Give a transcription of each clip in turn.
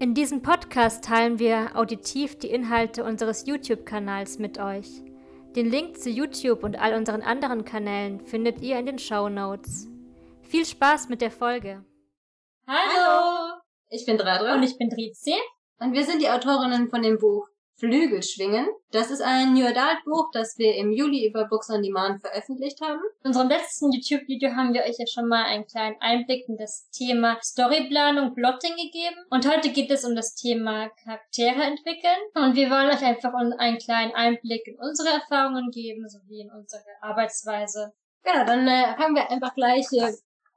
In diesem Podcast teilen wir auditiv die Inhalte unseres YouTube-Kanals mit euch. Den Link zu YouTube und all unseren anderen Kanälen findet ihr in den Show Notes. Viel Spaß mit der Folge. Hallo! Ich bin Dradra. Und ich bin Drizi. Und wir sind die Autorinnen von dem Buch Flügel schwingen. Das ist ein New Adult Buch, das wir im Juli über Books on Demand veröffentlicht haben. In unserem letzten YouTube-Video haben wir euch ja schon mal einen kleinen Einblick in das Thema Storyplanung, Plotting gegeben. Und heute geht es um das Thema Charaktere entwickeln. Und wir wollen euch einfach einen kleinen Einblick in unsere Erfahrungen geben, sowie in unsere Arbeitsweise. Genau, dann äh, fangen wir einfach gleich äh,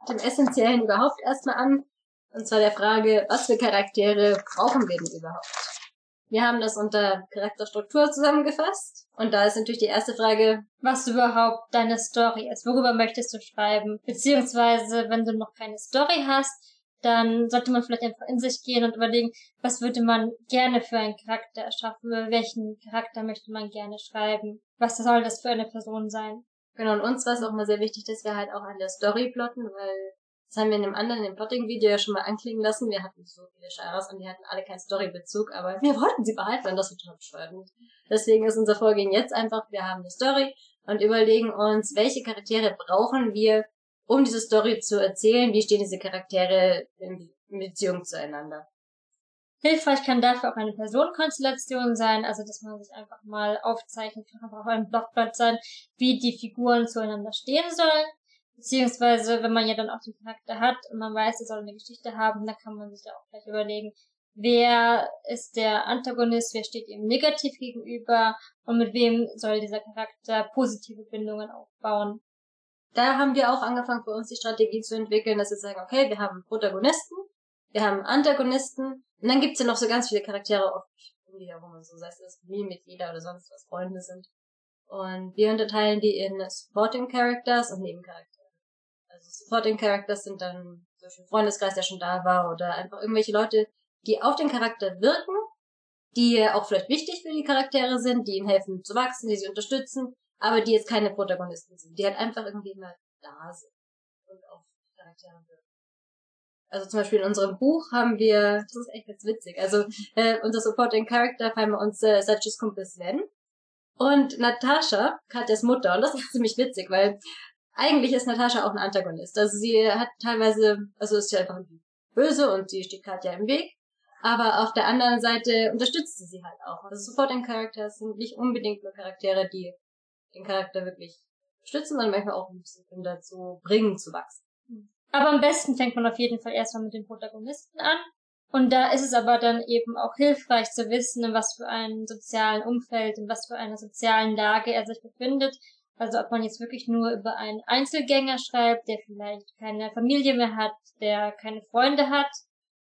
dem Essentiellen überhaupt erstmal an. Und zwar der Frage, was für Charaktere brauchen wir denn überhaupt? Wir haben das unter Charakterstruktur zusammengefasst. Und da ist natürlich die erste Frage, was überhaupt deine Story ist. Worüber möchtest du schreiben? Beziehungsweise, wenn du noch keine Story hast, dann sollte man vielleicht einfach in sich gehen und überlegen, was würde man gerne für einen Charakter erschaffen, über welchen Charakter möchte man gerne schreiben, was soll das für eine Person sein. Genau, und uns war es auch mal sehr wichtig, dass wir halt auch an der Story plotten, weil das haben wir in dem anderen, im Plotting-Video ja schon mal anklingen lassen. Wir hatten so viele Shires und die hatten alle keinen Story-Bezug, aber wir wollten sie behalten und das wird total bescheuert. Deswegen ist unser Vorgehen jetzt einfach, wir haben eine Story und überlegen uns, welche Charaktere brauchen wir, um diese Story zu erzählen, wie stehen diese Charaktere in Beziehung zueinander. Hilfreich kann dafür auch eine Personenkonstellation sein, also dass man sich einfach mal aufzeichnet, kann auch ein Blockblatt sein, wie die Figuren zueinander stehen sollen. Beziehungsweise, wenn man ja dann auch den Charakter hat und man weiß, er soll eine Geschichte haben, dann kann man sich ja auch gleich überlegen, wer ist der Antagonist, wer steht ihm negativ gegenüber und mit wem soll dieser Charakter positive Bindungen aufbauen. Da haben wir auch angefangen, für uns die Strategie zu entwickeln, dass wir sagen, okay, wir haben Protagonisten, wir haben Antagonisten und dann gibt's ja noch so ganz viele Charaktere, oft wo man so sagt, das Familienmitglieder oder sonst was Freunde sind. Und wir unterteilen die in Supporting Characters und Nebencharaktere. Also Supporting Characters sind dann zum Beispiel Freundeskreis, der schon da war, oder einfach irgendwelche Leute, die auf den Charakter wirken, die auch vielleicht wichtig für die Charaktere sind, die ihnen helfen zu wachsen, die sie unterstützen, aber die jetzt keine Protagonisten sind, die halt einfach irgendwie mal da sind und auf Charaktere wirken. Also zum Beispiel in unserem Buch haben wir, das ist echt ganz witzig, also äh, unser Supporting Character haben wir uns äh, Satchis Kumpel Sven und Natascha, Katjas Mutter, und das ist ziemlich witzig, weil eigentlich ist Natascha auch ein Antagonist. Also sie hat teilweise, also ist sie einfach böse und sie steht Katja im Weg. Aber auf der anderen Seite unterstützt sie sie halt auch. Also Supporting Characters sind nicht unbedingt nur Charaktere, die den Charakter wirklich unterstützen, sondern manchmal auch ein bisschen dazu bringen zu wachsen. Aber am besten fängt man auf jeden Fall erstmal mit den Protagonisten an. Und da ist es aber dann eben auch hilfreich zu wissen, in was für einem sozialen Umfeld, in was für einer sozialen Lage er sich befindet, also ob man jetzt wirklich nur über einen Einzelgänger schreibt, der vielleicht keine Familie mehr hat, der keine Freunde hat,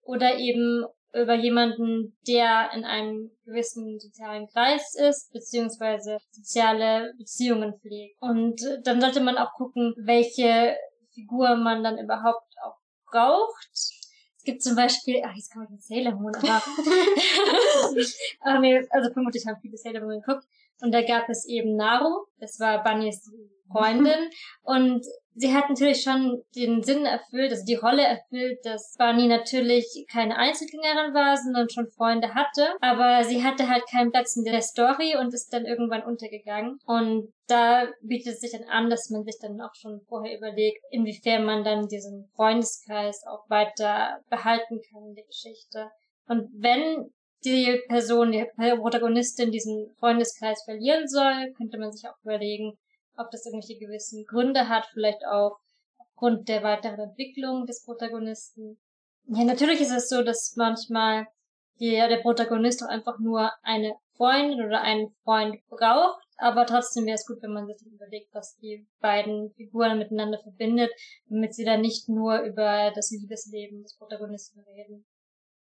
oder eben über jemanden, der in einem gewissen sozialen Kreis ist, beziehungsweise soziale Beziehungen pflegt. Und dann sollte man auch gucken, welche Figur man dann überhaupt auch braucht. Es gibt zum Beispiel, ach, jetzt kann man den Sailor Moon, aber, aber nee, also vermutlich haben viele Sailor Moon geguckt. Und da gab es eben Naru, das war Bunnys Freundin. Und sie hat natürlich schon den Sinn erfüllt, also die Rolle erfüllt, dass Bunny natürlich keine Einzelgängerin war, sondern schon Freunde hatte. Aber sie hatte halt keinen Platz in der Story und ist dann irgendwann untergegangen. Und da bietet es sich dann an, dass man sich dann auch schon vorher überlegt, inwiefern man dann diesen Freundeskreis auch weiter behalten kann in der Geschichte. Und wenn die Person, die Protagonistin diesen Freundeskreis verlieren soll, könnte man sich auch überlegen, ob das irgendwelche gewissen Gründe hat, vielleicht auch aufgrund der weiteren Entwicklung des Protagonisten. Ja, natürlich ist es so, dass manchmal der, der Protagonist auch einfach nur eine Freundin oder einen Freund braucht, aber trotzdem wäre es gut, wenn man sich überlegt, was die beiden Figuren miteinander verbindet, damit sie dann nicht nur über das Liebesleben des Protagonisten reden.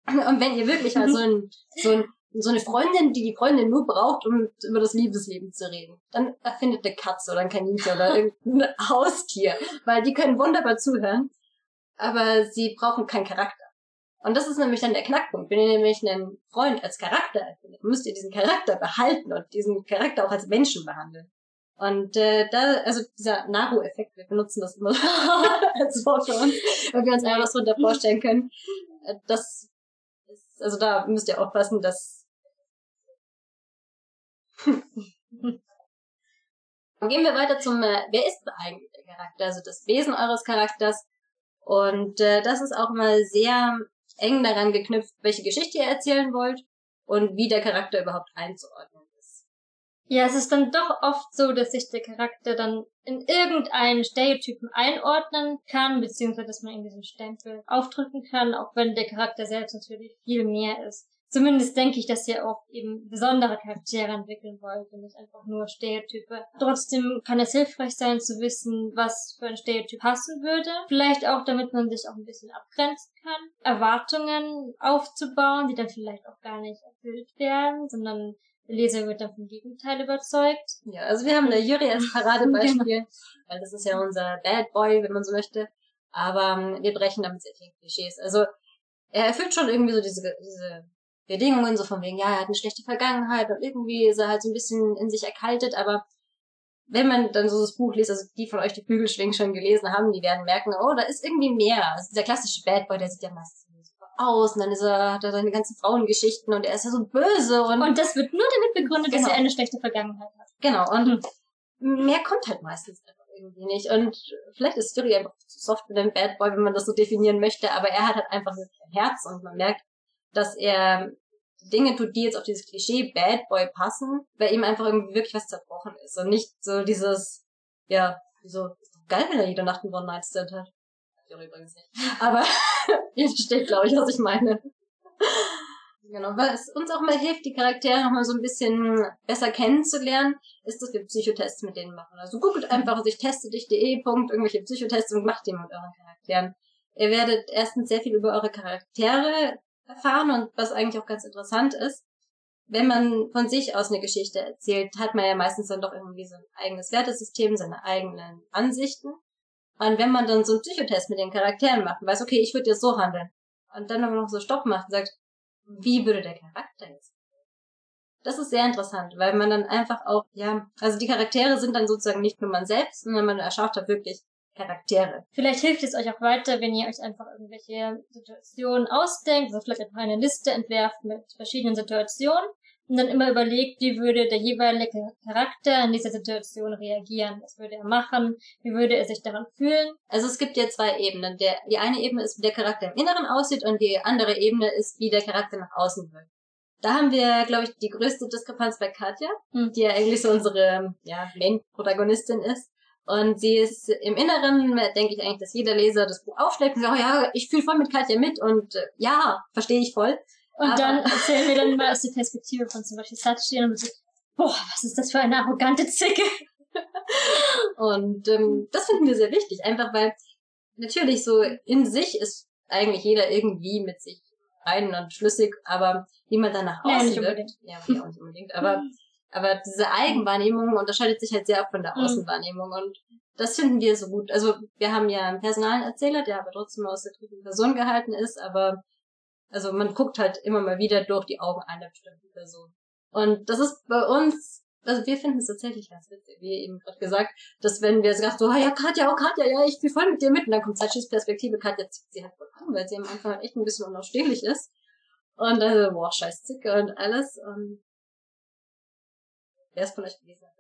Und wenn ihr wirklich mal so ein, so ein so eine Freundin, die die Freundin nur braucht, um über das Liebesleben zu reden. Dann erfindet eine Katze oder ein Kaninchen oder irgendein Haustier, weil die können wunderbar zuhören, aber sie brauchen keinen Charakter. Und das ist nämlich dann der Knackpunkt. Wenn ihr nämlich einen Freund als Charakter erfindet, müsst ihr diesen Charakter behalten und diesen Charakter auch als Menschen behandeln. Und äh, da, also dieser Naru-Effekt, wir benutzen das immer als Wort für uns, weil wir uns einfach was drunter vorstellen können. Äh, das ist, also da müsst ihr aufpassen, dass Gehen wir weiter zum, äh, wer ist eigentlich der Charakter? Also das Wesen eures Charakters. Und äh, das ist auch mal sehr eng daran geknüpft, welche Geschichte ihr erzählen wollt und wie der Charakter überhaupt einzuordnen. Ja, es ist dann doch oft so, dass sich der Charakter dann in irgendeinen Stereotypen einordnen kann, beziehungsweise dass man in diesen Stempel aufdrücken kann, auch wenn der Charakter selbst natürlich viel mehr ist. Zumindest denke ich, dass ihr auch eben besondere Charaktere entwickeln wollt und nicht einfach nur Stereotype. Trotzdem kann es hilfreich sein zu wissen, was für ein Stereotyp passen würde. Vielleicht auch, damit man sich auch ein bisschen abgrenzen kann. Erwartungen aufzubauen, die dann vielleicht auch gar nicht erfüllt werden, sondern der Leser wird dann vom Gegenteil überzeugt. Ja, also wir haben da Yuri als Paradebeispiel, weil das ist ja unser Bad Boy, wenn man so möchte. Aber ähm, wir brechen damit sehr viele Klischees. Also er erfüllt schon irgendwie so diese, diese Bedingungen, so von wegen, ja, er hat eine schlechte Vergangenheit und irgendwie ist er halt so ein bisschen in sich erkaltet, aber wenn man dann so das Buch liest, also die von euch die Bügelschwingen schon gelesen haben, die werden merken, oh, da ist irgendwie mehr. Also dieser klassische Bad Boy, der sieht ja meistens aus und dann ist er, hat er seine ganzen Frauengeschichten und er ist ja so böse und. Und das wird nur damit begründet, genau. dass er eine schlechte Vergangenheit hat. Genau, und mhm. mehr kommt halt meistens einfach irgendwie nicht. Und vielleicht ist Fury einfach zu soft für den Bad Boy, wenn man das so definieren möchte, aber er hat halt einfach ein Herz und man merkt, dass er Dinge tut, die jetzt auf dieses Klischee Bad Boy passen, weil ihm einfach irgendwie wirklich was zerbrochen ist und nicht so dieses, ja, so, ist doch geil, wenn er jede Nacht einen One-Night-Stand hat. Ich übrigens nicht. Aber ihr versteht, glaube ich, was ich meine. Genau, es uns auch mal hilft, die Charaktere noch mal so ein bisschen besser kennenzulernen, ist, dass wir Psychotests mit denen machen. Also googelt einfach, also ich teste dich.de, Punkt, irgendwelche Psychotests und macht die mit euren Charakteren. Ihr werdet erstens sehr viel über eure Charaktere erfahren und was eigentlich auch ganz interessant ist, wenn man von sich aus eine Geschichte erzählt, hat man ja meistens dann doch irgendwie so ein eigenes Wertesystem, seine eigenen Ansichten. Und wenn man dann so einen Psychotest mit den Charakteren macht und weiß, okay, ich würde jetzt so handeln, und dann aber noch so Stopp macht und sagt, wie würde der Charakter jetzt? Das ist sehr interessant, weil man dann einfach auch, ja, also die Charaktere sind dann sozusagen nicht nur man selbst, sondern man erschafft da wirklich Charaktere. Vielleicht hilft es euch auch weiter, wenn ihr euch einfach irgendwelche Situationen ausdenkt, also vielleicht einfach eine Liste entwerft mit verschiedenen Situationen und dann immer überlegt, wie würde der jeweilige Charakter in dieser Situation reagieren. Was würde er machen? Wie würde er sich daran fühlen? Also es gibt ja zwei Ebenen. Der, die eine Ebene ist, wie der Charakter im Inneren aussieht und die andere Ebene ist, wie der Charakter nach außen wirkt. Da haben wir, glaube ich, die größte Diskrepanz bei Katja, hm. die ja eigentlich so unsere ja, Main-Protagonistin ist. Und sie ist im Inneren, denke ich eigentlich, dass jeder Leser das Buch aufschlägt und sagt, oh ja, ich fühle voll mit Katja mit und äh, ja, verstehe ich voll. Und Aber dann erzählen wir dann mal aus der Perspektive von zum Beispiel Sachi und so, boah, was ist das für eine arrogante Zicke. und ähm, das finden wir sehr wichtig, einfach weil natürlich so in sich ist eigentlich jeder irgendwie mit sich rein und schlüssig, aber wie man danach ja, aussieht, ja, ja, auch nicht unbedingt, aber Aber diese Eigenwahrnehmung unterscheidet sich halt sehr auch von der mhm. Außenwahrnehmung. Und das finden wir so gut. Also wir haben ja einen personalen Erzähler, der aber trotzdem aus der dritten Person gehalten ist, aber also man guckt halt immer mal wieder durch die Augen einer bestimmten Person. Und das ist bei uns, also wir finden es tatsächlich ganz witzig, wie eben gerade gesagt, dass wenn wir gesagt so, ah ja, Katja, oh Katja, ja, ich bin voll mit dir mit, und dann kommt Sachis Perspektive, Katja zieht sie halt voll an, weil sie am Anfang halt echt ein bisschen unausstehlich ist. Und also, boah, scheiß Zicke und alles. Und wer es von euch gelesen hat,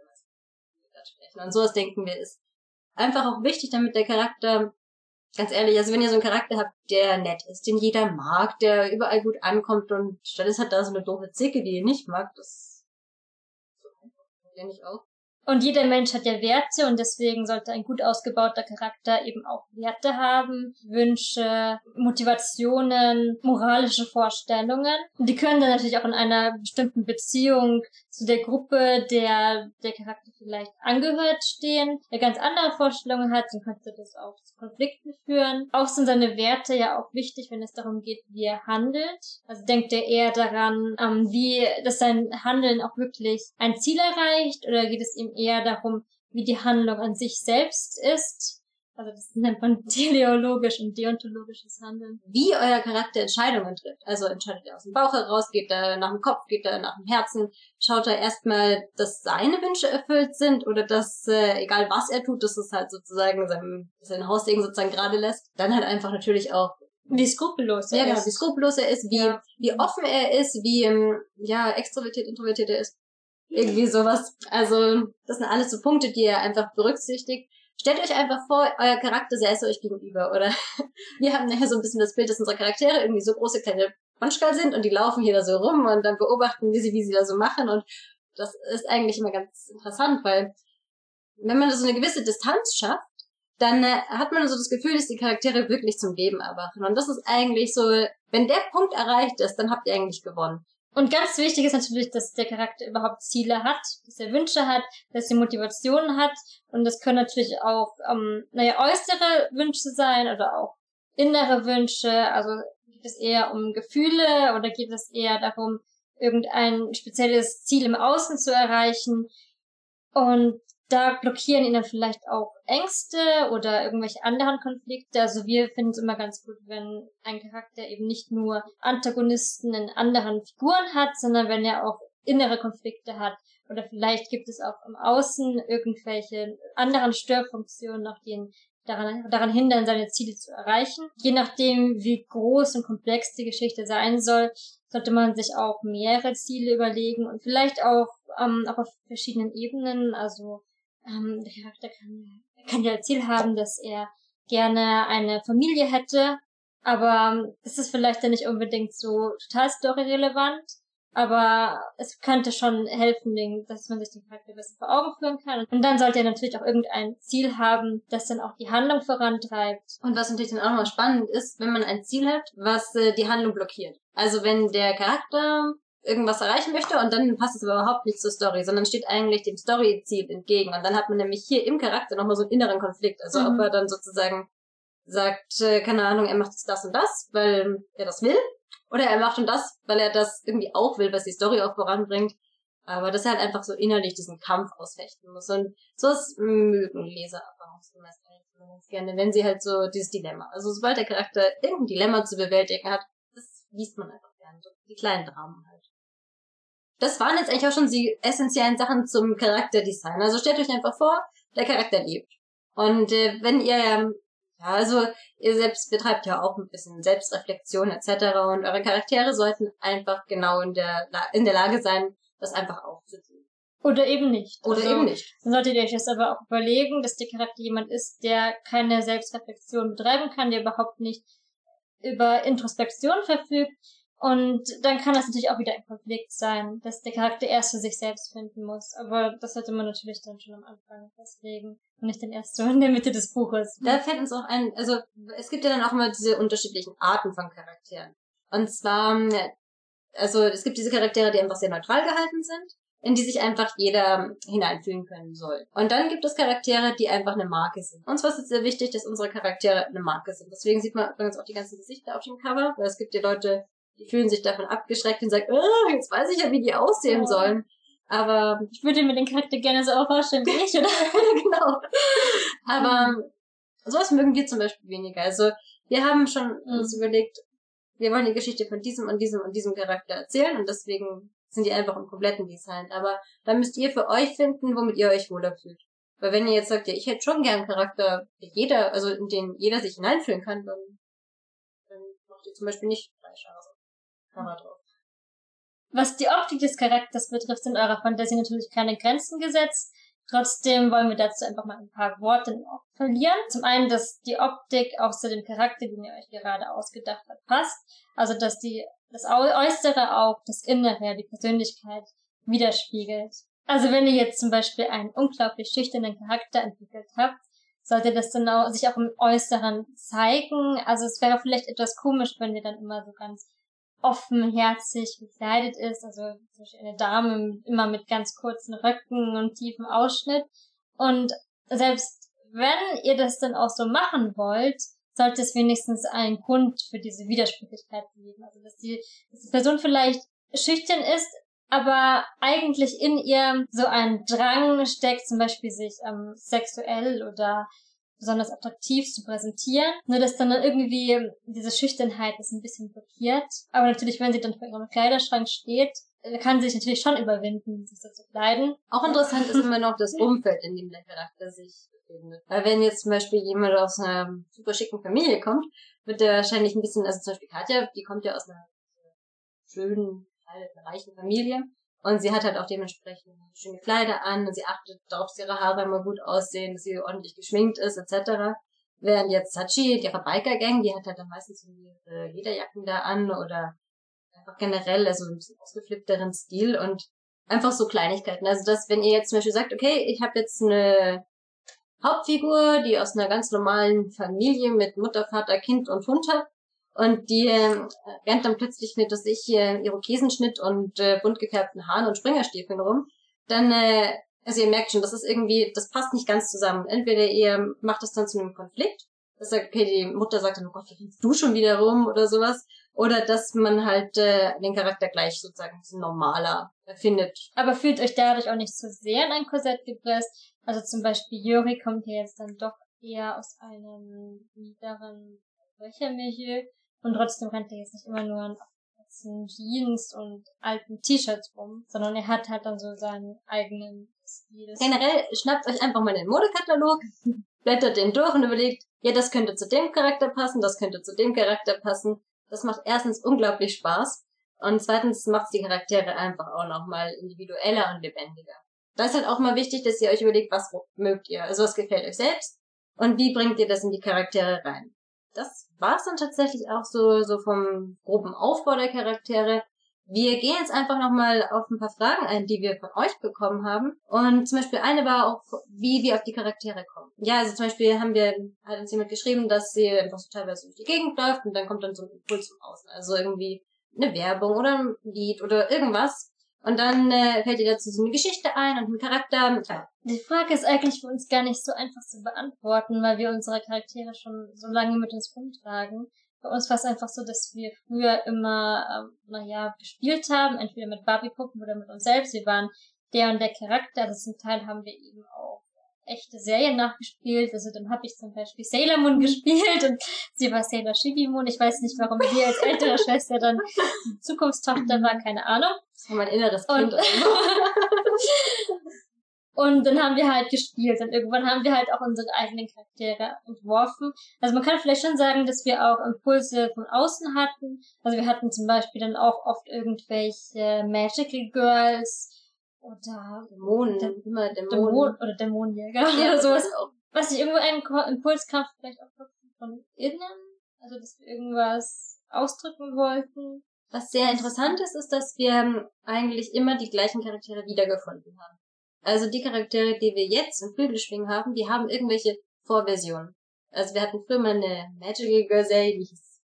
sprechen. Und sowas denken wir ist einfach auch wichtig, damit der Charakter, ganz ehrlich, also wenn ihr so einen Charakter habt, der nett ist, den jeder mag, der überall gut ankommt und stattdessen hat da so eine doofe Zicke, die ihr nicht mag, das ihr nicht auch. Und jeder Mensch hat ja Werte und deswegen sollte ein gut ausgebauter Charakter eben auch Werte haben, Wünsche, Motivationen, moralische Vorstellungen. Und die können dann natürlich auch in einer bestimmten Beziehung zu der Gruppe, der der Charakter vielleicht angehört stehen, der ganz andere Vorstellungen hat, dann könnte das auch zu Konflikten führen. Auch sind seine Werte ja auch wichtig, wenn es darum geht, wie er handelt. Also denkt er eher daran, ähm, wie, dass sein Handeln auch wirklich ein Ziel erreicht oder geht es ihm eher darum, wie die Handlung an sich selbst ist. Also das nennt man teleologisch und deontologisches Handeln. Wie euer Charakter Entscheidungen trifft. Also entscheidet er aus dem Bauch heraus, geht er nach dem Kopf, geht er nach dem Herzen, schaut er erstmal, dass seine Wünsche erfüllt sind oder dass, äh, egal was er tut, dass es halt sozusagen sein, sein Haussegen sozusagen gerade lässt. Dann halt einfach natürlich auch wie skrupellos er ja, genau, ist. wie skrupellos er ist, wie, ja. wie offen er ist, wie, ähm, ja, extrovertiert, introvertiert er ist. Irgendwie sowas. Also, das sind alles so Punkte, die er einfach berücksichtigt. Stellt euch einfach vor, euer Charakter säße euch gegenüber, oder? Wir haben nachher so ein bisschen das Bild, dass unsere Charaktere irgendwie so große kleine Punchkal sind und die laufen hier da so rum und dann beobachten wir sie, wie sie da so machen und das ist eigentlich immer ganz interessant, weil wenn man so eine gewisse Distanz schafft, dann äh, hat man so das Gefühl, dass die Charaktere wirklich zum Leben erwachen. Und das ist eigentlich so, wenn der Punkt erreicht ist, dann habt ihr eigentlich gewonnen. Und ganz wichtig ist natürlich, dass der Charakter überhaupt Ziele hat, dass er Wünsche hat, dass er Motivationen hat. Und das können natürlich auch, ähm, naja, äußere Wünsche sein oder auch innere Wünsche. Also geht es eher um Gefühle oder geht es eher darum, irgendein spezielles Ziel im Außen zu erreichen. Und da blockieren ihn dann vielleicht auch Ängste oder irgendwelche anderen Konflikte. Also wir finden es immer ganz gut, wenn ein Charakter eben nicht nur Antagonisten in anderen Figuren hat, sondern wenn er auch innere Konflikte hat. Oder vielleicht gibt es auch im Außen irgendwelche anderen Störfunktionen, nach denen daran, daran hindern, seine Ziele zu erreichen. Je nachdem, wie groß und komplex die Geschichte sein soll, sollte man sich auch mehrere Ziele überlegen und vielleicht auch, ähm, auch auf verschiedenen Ebenen, also ähm, der Charakter kann, kann ja das Ziel haben, dass er gerne eine Familie hätte, aber das ist vielleicht dann nicht unbedingt so total storyrelevant. Aber es könnte schon helfen, dass man sich den Charakter besser vor Augen führen kann. Und dann sollte er natürlich auch irgendein Ziel haben, das dann auch die Handlung vorantreibt. Und was natürlich dann auch nochmal spannend ist, wenn man ein Ziel hat, was äh, die Handlung blockiert. Also wenn der Charakter irgendwas erreichen möchte und dann passt es aber überhaupt nicht zur Story, sondern steht eigentlich dem Story-Ziel entgegen. Und dann hat man nämlich hier im Charakter nochmal so einen inneren Konflikt. Also mhm. ob er dann sozusagen sagt, äh, keine Ahnung, er macht jetzt das und das, weil er das will. Oder er macht und das, weil er das irgendwie auch will, was die Story auch voranbringt. Aber dass er halt einfach so innerlich diesen Kampf ausfechten muss. Und so ist mögen Leser aber auch so meist ganz gerne, wenn sie halt so dieses Dilemma. Also sobald der Charakter irgendein Dilemma zu bewältigen hat, das liest man einfach gerne. So die kleinen Dramen halt das waren jetzt eigentlich auch schon die essentiellen Sachen zum Charakterdesign. Also stellt euch einfach vor, der Charakter lebt. Und äh, wenn ihr, ja, also ihr selbst betreibt ja auch ein bisschen Selbstreflexion etc. Und eure Charaktere sollten einfach genau in der, in der Lage sein, das einfach auch zu tun. Oder eben nicht. Oder also, eben nicht. Dann solltet ihr euch das aber auch überlegen, dass der Charakter jemand ist, der keine Selbstreflexion betreiben kann, der überhaupt nicht über Introspektion verfügt, und dann kann das natürlich auch wieder ein Konflikt sein, dass der Charakter erst für sich selbst finden muss. Aber das sollte man natürlich dann schon am Anfang festlegen und nicht den erst so in der Mitte des Buches. Da fällt uns auch ein, also es gibt ja dann auch immer diese unterschiedlichen Arten von Charakteren. Und zwar, also es gibt diese Charaktere, die einfach sehr neutral gehalten sind, in die sich einfach jeder hineinfühlen können soll. Und dann gibt es Charaktere, die einfach eine Marke sind. Uns war es sehr wichtig, dass unsere Charaktere eine Marke sind. Deswegen sieht man übrigens auch die ganzen Gesichter auf dem Cover, weil es gibt ja Leute, die fühlen sich davon abgeschreckt und sagen, oh, jetzt weiß ich ja, wie die aussehen oh. sollen. Aber ich würde mir den Charakter gerne so auch vorstellen wie ich, oder? genau. Aber mhm. sowas mögen wir zum Beispiel weniger. Also wir haben schon mhm. uns überlegt, wir wollen die Geschichte von diesem und diesem und diesem Charakter erzählen und deswegen sind die einfach im kompletten Design. Aber da müsst ihr für euch finden, womit ihr euch wohler fühlt. Weil wenn ihr jetzt sagt, ja, ich hätte schon gern einen Charakter, jeder, also in den jeder sich hineinfühlen kann, dann, dann macht ihr zum Beispiel nicht. Hammer drauf. Was die Optik des Charakters betrifft, sind eurer Fantasie natürlich keine Grenzen gesetzt. Trotzdem wollen wir dazu einfach mal ein paar Worte verlieren. Zum einen, dass die Optik auch zu dem Charakter, den ihr euch gerade ausgedacht habt, passt. Also, dass die, das Äußere auch das Innere, die Persönlichkeit widerspiegelt. Also wenn ihr jetzt zum Beispiel einen unglaublich schüchternen Charakter entwickelt habt, sollte das dann auch sich auch im Äußeren zeigen. Also es wäre vielleicht etwas komisch, wenn ihr dann immer so ganz offenherzig gekleidet ist. Also eine Dame immer mit ganz kurzen Röcken und tiefem Ausschnitt. Und selbst wenn ihr das dann auch so machen wollt, sollte es wenigstens einen Grund für diese Widersprüchlichkeit geben. Also dass die, dass die Person vielleicht schüchtern ist, aber eigentlich in ihr so ein Drang steckt, zum Beispiel sich ähm, sexuell oder besonders attraktiv zu präsentieren. Nur dass dann irgendwie diese Schüchternheit das ein bisschen blockiert. Aber natürlich, wenn sie dann vor ihrem Kleiderschrank steht, äh, kann sie sich natürlich schon überwinden, sich so zu kleiden. Auch interessant ist immer noch das Umfeld, in dem der Charakter sich befindet. Weil wenn jetzt zum Beispiel jemand aus einer super schicken Familie kommt, wird der wahrscheinlich ein bisschen, also zum Beispiel Katja, die kommt ja aus einer schönen, reichen Familie. Und sie hat halt auch dementsprechend schöne Kleider an und sie achtet darauf, dass ihre Haare immer gut aussehen, dass sie ordentlich geschminkt ist, etc. Während jetzt Sachi, ihre Biker-Gang, die hat halt dann meistens ihre Lederjacken da an oder einfach generell, also ein bisschen ausgeflippteren Stil und einfach so Kleinigkeiten. Also dass, wenn ihr jetzt zum Beispiel sagt, okay, ich habe jetzt eine Hauptfigur, die aus einer ganz normalen Familie mit Mutter, Vater, Kind und Hund hat, und die äh, rennt dann plötzlich mit, dass ich hier Irokesenschnitt und äh, bunt gefärbten Haaren und Springerstiefeln rum. Dann, äh, also ihr merkt schon, das ist irgendwie, das passt nicht ganz zusammen. Entweder ihr macht das dann zu einem Konflikt, dass sagt, okay, die Mutter sagt dann, oh Gott, wie du schon wieder rum oder sowas. Oder dass man halt äh, den Charakter gleich sozusagen normaler findet. Aber fühlt euch dadurch auch nicht so sehr in ein Korsett gepresst. Also zum Beispiel Yuri kommt hier jetzt dann doch eher aus einem niederen Löchermilieu und trotzdem rennt er jetzt nicht immer nur in kurzen Jeans und alten T-Shirts rum, sondern er hat halt dann so seinen eigenen Stil. Generell schnappt euch einfach mal den Modekatalog, blättert den durch und überlegt, ja, das könnte zu dem Charakter passen, das könnte zu dem Charakter passen. Das macht erstens unglaublich Spaß und zweitens macht die Charaktere einfach auch nochmal individueller und lebendiger. Da ist halt auch mal wichtig, dass ihr euch überlegt, was mögt ihr, also was gefällt euch selbst und wie bringt ihr das in die Charaktere rein das war es dann tatsächlich auch so, so vom groben Aufbau der Charaktere. Wir gehen jetzt einfach nochmal auf ein paar Fragen ein, die wir von euch bekommen haben. Und zum Beispiel eine war auch, wie wir auf die Charaktere kommen. Ja, also zum Beispiel haben wir, hat uns jemand geschrieben, dass sie einfach so teilweise durch die Gegend läuft und dann kommt dann so ein Impuls vom Außen. Also irgendwie eine Werbung oder ein Lied oder irgendwas. Und dann äh, fällt dir dazu so eine Geschichte ein und ein Charakter. Ja. Die Frage ist eigentlich für uns gar nicht so einfach zu beantworten, weil wir unsere Charaktere schon so lange mit uns rumtragen. Bei uns war es einfach so, dass wir früher immer, ähm, naja, gespielt haben, entweder mit Barbie-Puppen oder mit uns selbst. Wir waren der und der Charakter. Das zum Teil haben wir eben auch echte Serien nachgespielt. Also dann habe ich zum Beispiel Sailor Moon gespielt und sie war Sailor Shibimon. Ich weiß nicht, warum sie als ältere Schwester dann Zukunftstochter war, keine Ahnung. Das war mein inneres Kind. Und, und dann haben wir halt gespielt und irgendwann haben wir halt auch unsere eigenen Charaktere entworfen. Also man kann vielleicht schon sagen, dass wir auch Impulse von außen hatten. Also wir hatten zum Beispiel dann auch oft irgendwelche Magical Girls, oder Dämonen, Dä immer Dämonen. Dämonen. oder Dämonenjäger Ja, oder sowas. auch. Was ich irgendwo einen Ko- Impuls kam, vielleicht auch von innen, also dass wir irgendwas ausdrücken wollten. Was sehr interessant ist, ist, dass wir ähm, eigentlich immer die gleichen Charaktere wiedergefunden haben. Also die Charaktere, die wir jetzt im Flügelschwingen haben, die haben irgendwelche Vorversionen. Also wir hatten früher mal eine Magical Girl Serie, die hieß,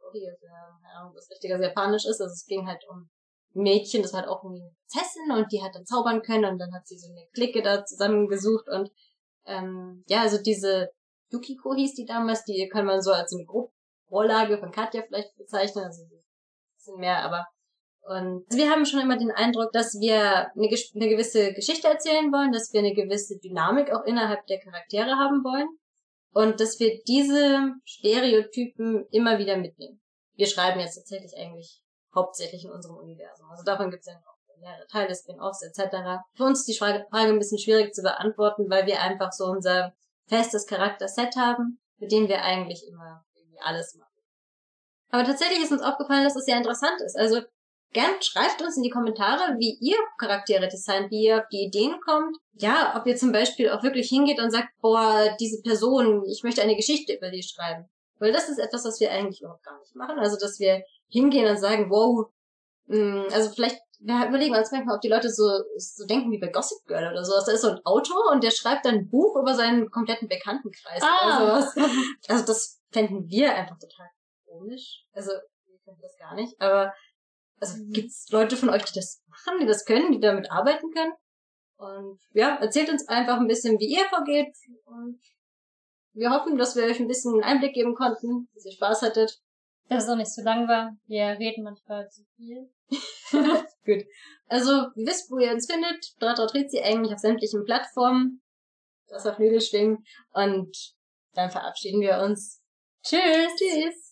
oh, die, äh, keine Ahnung, was richtiger Japanisch ist. Also es ging halt um Mädchen, das war halt auch irgendwie Prinzessin und die hat dann zaubern können und dann hat sie so eine Clique da zusammengesucht und ähm, ja, also diese Yukiko hieß die damals, die kann man so als eine Vorlage von Katja vielleicht bezeichnen, also ein bisschen mehr, aber und wir haben schon immer den Eindruck, dass wir eine, eine gewisse Geschichte erzählen wollen, dass wir eine gewisse Dynamik auch innerhalb der Charaktere haben wollen und dass wir diese Stereotypen immer wieder mitnehmen. Wir schreiben jetzt tatsächlich eigentlich hauptsächlich in unserem Universum. Also davon gibt es ja noch mehrere Teile, Spin-offs etc. Für uns ist die Frage ein bisschen schwierig zu beantworten, weil wir einfach so unser festes Charakterset haben, mit dem wir eigentlich immer irgendwie alles machen. Aber tatsächlich ist uns aufgefallen, dass es sehr interessant ist. Also gern schreibt uns in die Kommentare, wie ihr Charaktere designt, wie ihr auf die Ideen kommt. Ja, ob ihr zum Beispiel auch wirklich hingeht und sagt, boah, diese Person, ich möchte eine Geschichte über die schreiben. Weil das ist etwas, was wir eigentlich überhaupt gar nicht machen. Also, dass wir hingehen und sagen, wow, mh, also vielleicht wir überlegen uns manchmal, ob die Leute so, so denken wie bei Gossip Girl oder sowas. Da ist so ein Autor und der schreibt dann ein Buch über seinen kompletten Bekanntenkreis Ah. oder sowas. Also das fänden wir einfach total komisch. Also wir können das gar nicht. Aber also Mhm. gibt's Leute von euch, die das machen, die das können, die damit arbeiten können? Und ja, erzählt uns einfach ein bisschen, wie ihr vorgeht. Und wir hoffen, dass wir euch ein bisschen Einblick geben konnten, dass ihr Spaß hattet. Dass es auch nicht so lang war. Wir reden manchmal zu viel. Gut. Also, ihr wisst, wo ihr uns findet. Dratratrizi eigentlich auf sämtlichen Plattformen. Das auf Nügelschwingen. Und dann verabschieden wir uns. Tschüss! Tschüss!